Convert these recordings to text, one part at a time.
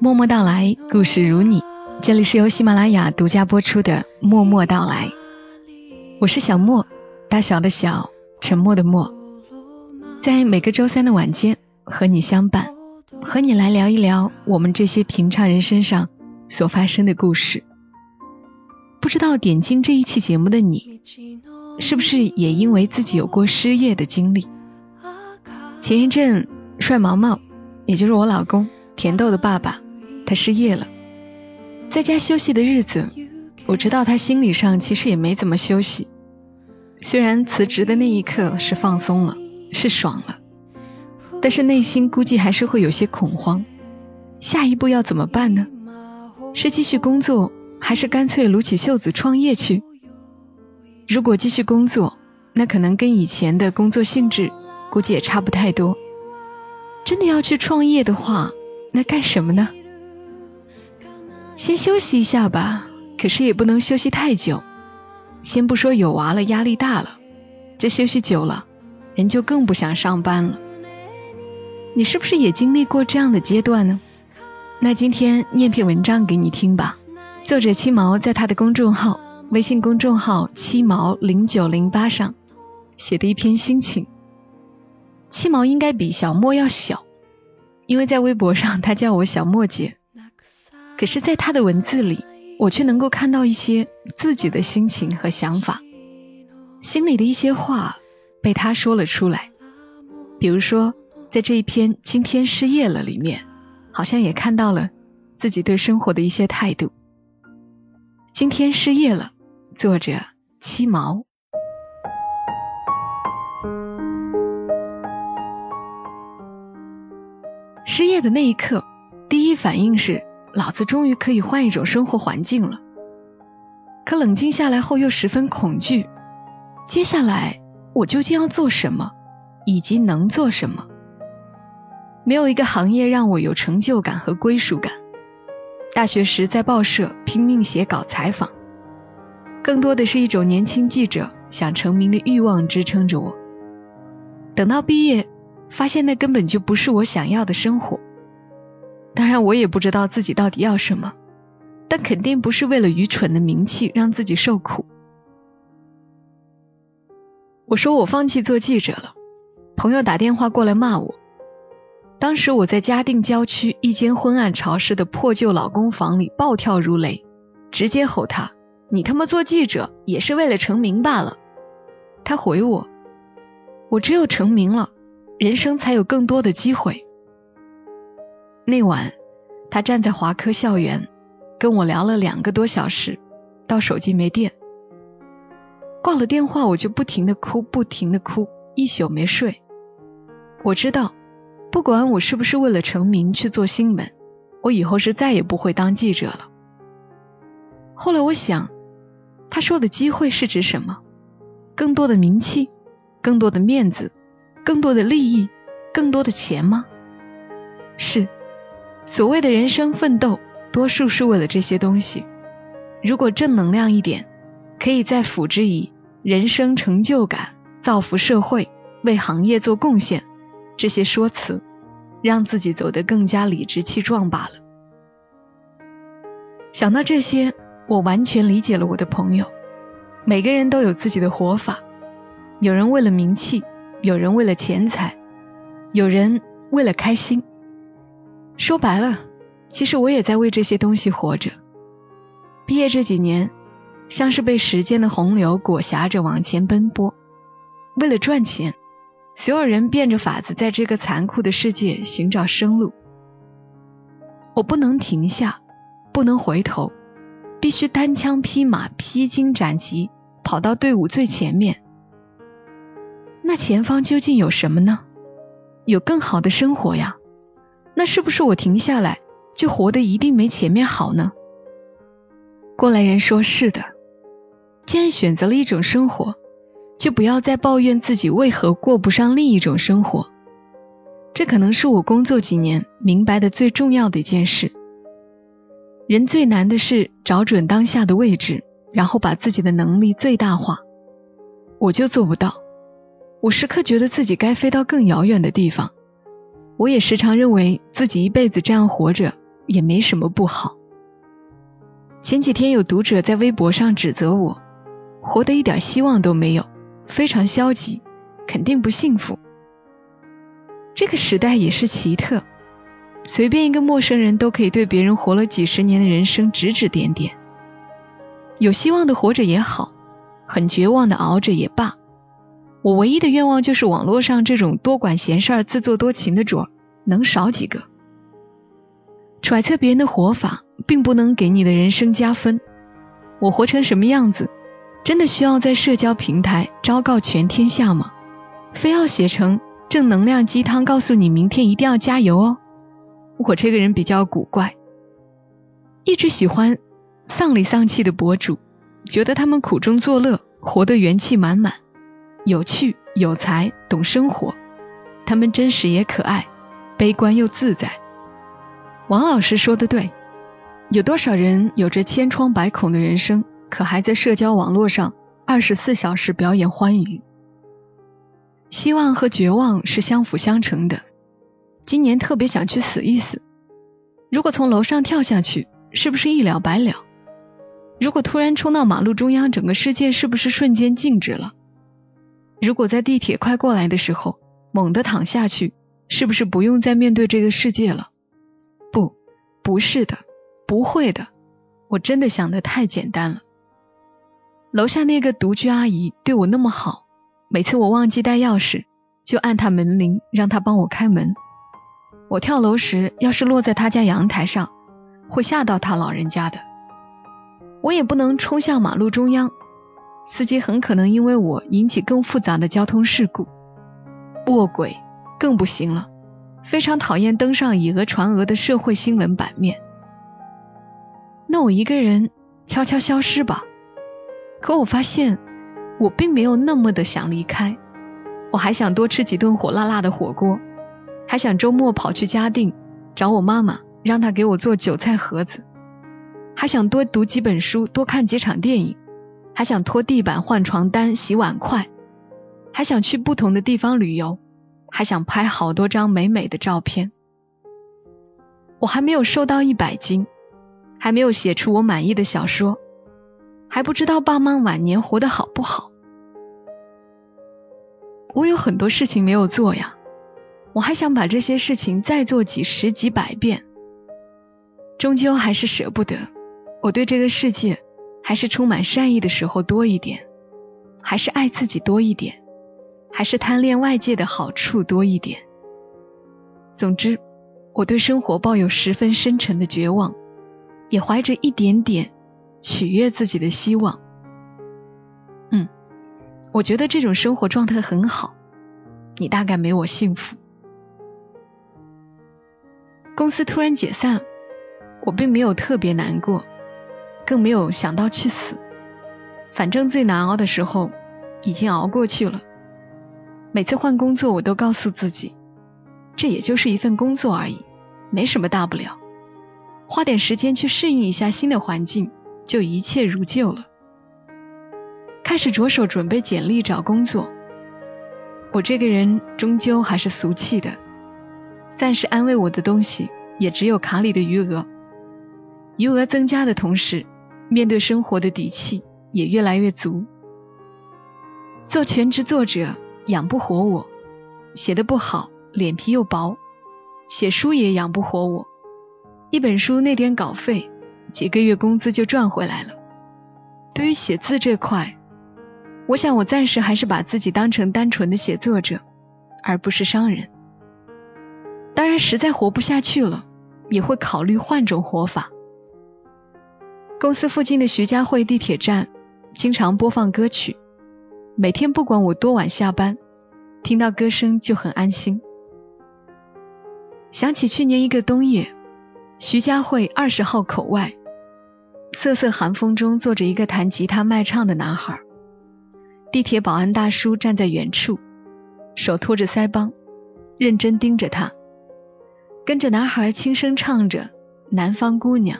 默默到来故事如你。这里是由喜马拉雅独家播出的默默到来。我是小莫大小的小沉默的默。在每个周三的晚间和你相伴和你来聊一聊我们这些平常人身上所发生的故事。不知道点进这一期节目的你是不是也因为自己有过失业的经历？前一阵，帅毛毛，也就是我老公甜豆的爸爸，他失业了，在家休息的日子，我知道他心理上其实也没怎么休息。虽然辞职的那一刻是放松了，是爽了，但是内心估计还是会有些恐慌。下一步要怎么办呢？是继续工作，还是干脆撸起袖子创业去？如果继续工作，那可能跟以前的工作性质估计也差不太多。真的要去创业的话，那干什么呢？先休息一下吧，可是也不能休息太久。先不说有娃了，压力大了，这休息久了，人就更不想上班了。你是不是也经历过这样的阶段呢？那今天念篇文章给你听吧。作者七毛在他的公众号、微信公众号“七毛零九零八”上写的一篇心情。七毛应该比小莫要小，因为在微博上他叫我小莫姐。可是，在他的文字里，我却能够看到一些自己的心情和想法，心里的一些话被他说了出来。比如说，在这一篇“今天失业了”里面，好像也看到了自己对生活的一些态度。今天失业了，作者七毛。失业的那一刻，第一反应是。老子终于可以换一种生活环境了。可冷静下来后又十分恐惧，接下来我究竟要做什么，以及能做什么？没有一个行业让我有成就感和归属感。大学时在报社拼命写稿采访，更多的是一种年轻记者想成名的欲望支撑着我。等到毕业，发现那根本就不是我想要的生活。当然，我也不知道自己到底要什么，但肯定不是为了愚蠢的名气让自己受苦。我说我放弃做记者了，朋友打电话过来骂我。当时我在嘉定郊区一间昏暗潮湿的破旧老公房里暴跳如雷，直接吼他：“你他妈做记者也是为了成名罢了！”他回我：“我只有成名了，人生才有更多的机会。”那晚，他站在华科校园，跟我聊了两个多小时，到手机没电。挂了电话，我就不停的哭，不停的哭，一宿没睡。我知道，不管我是不是为了成名去做新闻，我以后是再也不会当记者了。后来我想，他说的机会是指什么？更多的名气，更多的面子，更多的利益，更多的钱吗？是。所谓的人生奋斗，多数是为了这些东西。如果正能量一点，可以再辅之以人生成就感、造福社会、为行业做贡献这些说辞，让自己走得更加理直气壮罢了。想到这些，我完全理解了我的朋友。每个人都有自己的活法，有人为了名气，有人为了钱财，有人为了开心。说白了，其实我也在为这些东西活着。毕业这几年，像是被时间的洪流裹挟着往前奔波。为了赚钱，所有人变着法子在这个残酷的世界寻找生路。我不能停下，不能回头，必须单枪匹马、披荆斩棘，跑到队伍最前面。那前方究竟有什么呢？有更好的生活呀。那是不是我停下来就活得一定没前面好呢？过来人说：“是的。既然选择了一种生活，就不要再抱怨自己为何过不上另一种生活。”这可能是我工作几年明白的最重要的一件事。人最难的是找准当下的位置，然后把自己的能力最大化。我就做不到。我时刻觉得自己该飞到更遥远的地方。我也时常认为自己一辈子这样活着也没什么不好。前几天有读者在微博上指责我，活得一点希望都没有，非常消极，肯定不幸福。这个时代也是奇特，随便一个陌生人都可以对别人活了几十年的人生指指点点。有希望的活着也好，很绝望的熬着也罢。我唯一的愿望就是网络上这种多管闲事儿、自作多情的主儿能少几个。揣测别人的活法，并不能给你的人生加分。我活成什么样子，真的需要在社交平台昭告全天下吗？非要写成正能量鸡汤，告诉你明天一定要加油哦？我这个人比较古怪，一直喜欢丧里丧气的博主，觉得他们苦中作乐，活得元气满满。有趣、有才、懂生活，他们真实也可爱，悲观又自在。王老师说的对，有多少人有着千疮百孔的人生，可还在社交网络上二十四小时表演欢愉？希望和绝望是相辅相成的。今年特别想去死一死，如果从楼上跳下去，是不是一了百了？如果突然冲到马路中央，整个世界是不是瞬间静止了？如果在地铁快过来的时候猛地躺下去，是不是不用再面对这个世界了？不，不是的，不会的。我真的想的太简单了。楼下那个独居阿姨对我那么好，每次我忘记带钥匙，就按她门铃，让她帮我开门。我跳楼时要是落在他家阳台上，会吓到他老人家的。我也不能冲向马路中央。司机很可能因为我引起更复杂的交通事故，卧轨更不行了。非常讨厌登上以讹传讹的社会新闻版面。那我一个人悄悄消失吧。可我发现，我并没有那么的想离开。我还想多吃几顿火辣辣的火锅，还想周末跑去嘉定找我妈妈，让她给我做韭菜盒子，还想多读几本书，多看几场电影。还想拖地板、换床单、洗碗筷，还想去不同的地方旅游，还想拍好多张美美的照片。我还没有瘦到一百斤，还没有写出我满意的小说，还不知道爸妈晚年活得好不好。我有很多事情没有做呀，我还想把这些事情再做几十几百遍，终究还是舍不得。我对这个世界。还是充满善意的时候多一点，还是爱自己多一点，还是贪恋外界的好处多一点。总之，我对生活抱有十分深沉的绝望，也怀着一点点取悦自己的希望。嗯，我觉得这种生活状态很好，你大概没我幸福。公司突然解散，我并没有特别难过。更没有想到去死，反正最难熬的时候已经熬过去了。每次换工作，我都告诉自己，这也就是一份工作而已，没什么大不了。花点时间去适应一下新的环境，就一切如旧了。开始着手准备简历找工作。我这个人终究还是俗气的，暂时安慰我的东西也只有卡里的余额。余额增加的同时。面对生活的底气也越来越足。做全职作者养不活我，写的不好，脸皮又薄，写书也养不活我。一本书那点稿费，几个月工资就赚回来了。对于写字这块，我想我暂时还是把自己当成单纯的写作者，而不是商人。当然，实在活不下去了，也会考虑换种活法。公司附近的徐家汇地铁站经常播放歌曲，每天不管我多晚下班，听到歌声就很安心。想起去年一个冬夜，徐家汇二十号口外，瑟瑟寒风中坐着一个弹吉他卖唱的男孩。地铁保安大叔站在远处，手托着腮帮，认真盯着他，跟着男孩轻声唱着《南方姑娘》。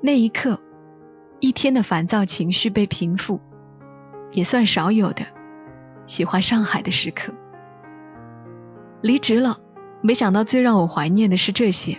那一刻，一天的烦躁情绪被平复，也算少有的喜欢上海的时刻。离职了，没想到最让我怀念的是这些。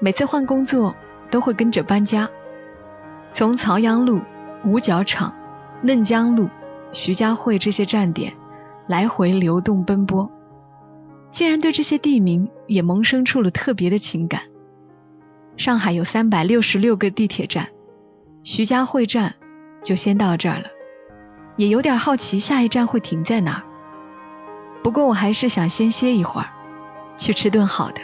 每次换工作都会跟着搬家，从曹阳路、五角场、嫩江路、徐家汇这些站点来回流动奔波，竟然对这些地名也萌生出了特别的情感。上海有三百六十六个地铁站，徐家汇站就先到这儿了，也有点好奇下一站会停在哪儿。不过我还是想先歇一会儿，去吃顿好的，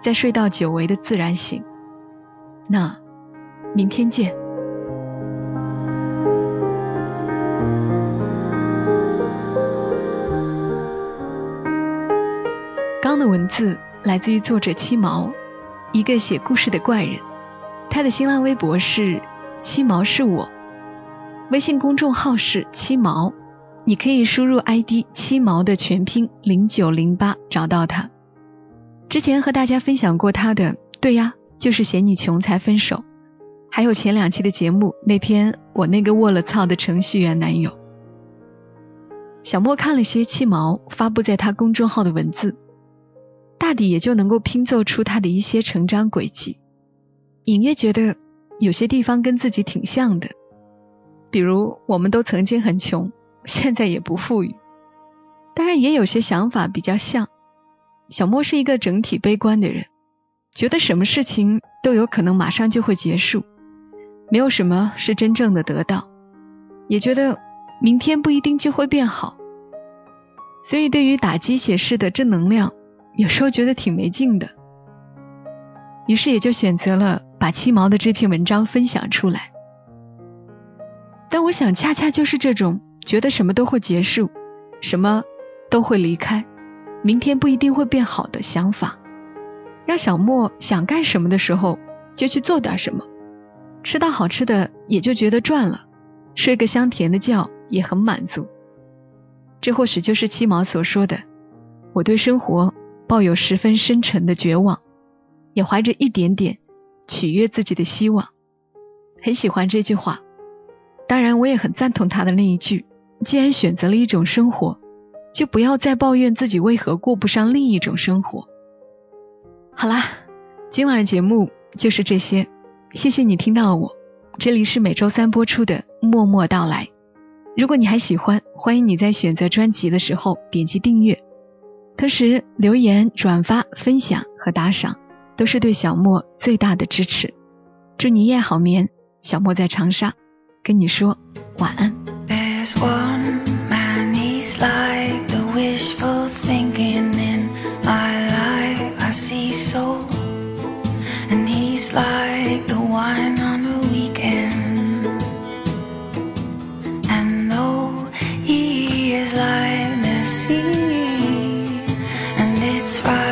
再睡到久违的自然醒。那，明天见。文字来自于作者七毛。一个写故事的怪人，他的新浪微博是七毛是我，微信公众号是七毛，你可以输入 ID 七毛的全拼零九零八找到他。之前和大家分享过他的，对呀，就是嫌你穷才分手，还有前两期的节目那篇我那个卧了操的程序员男友。小莫看了些七毛发布在他公众号的文字。大抵也就能够拼凑出他的一些成长轨迹，隐约觉得有些地方跟自己挺像的，比如我们都曾经很穷，现在也不富裕。当然也有些想法比较像。小莫是一个整体悲观的人，觉得什么事情都有可能马上就会结束，没有什么是真正的得到，也觉得明天不一定就会变好。所以对于打鸡血式的正能量。有时候觉得挺没劲的，于是也就选择了把七毛的这篇文章分享出来。但我想，恰恰就是这种觉得什么都会结束，什么都会离开，明天不一定会变好的想法，让小莫想干什么的时候就去做点什么，吃到好吃的也就觉得赚了，睡个香甜的觉也很满足。这或许就是七毛所说的：“我对生活。”抱有十分深沉的绝望，也怀着一点点取悦自己的希望，很喜欢这句话。当然，我也很赞同他的那一句：既然选择了一种生活，就不要再抱怨自己为何过不上另一种生活。好啦，今晚的节目就是这些，谢谢你听到我。这里是每周三播出的《默默到来》，如果你还喜欢，欢迎你在选择专辑的时候点击订阅。同时，留言、转发、分享和打赏，都是对小莫最大的支持。祝你夜好眠，小莫在长沙，跟你说晚安。That's right.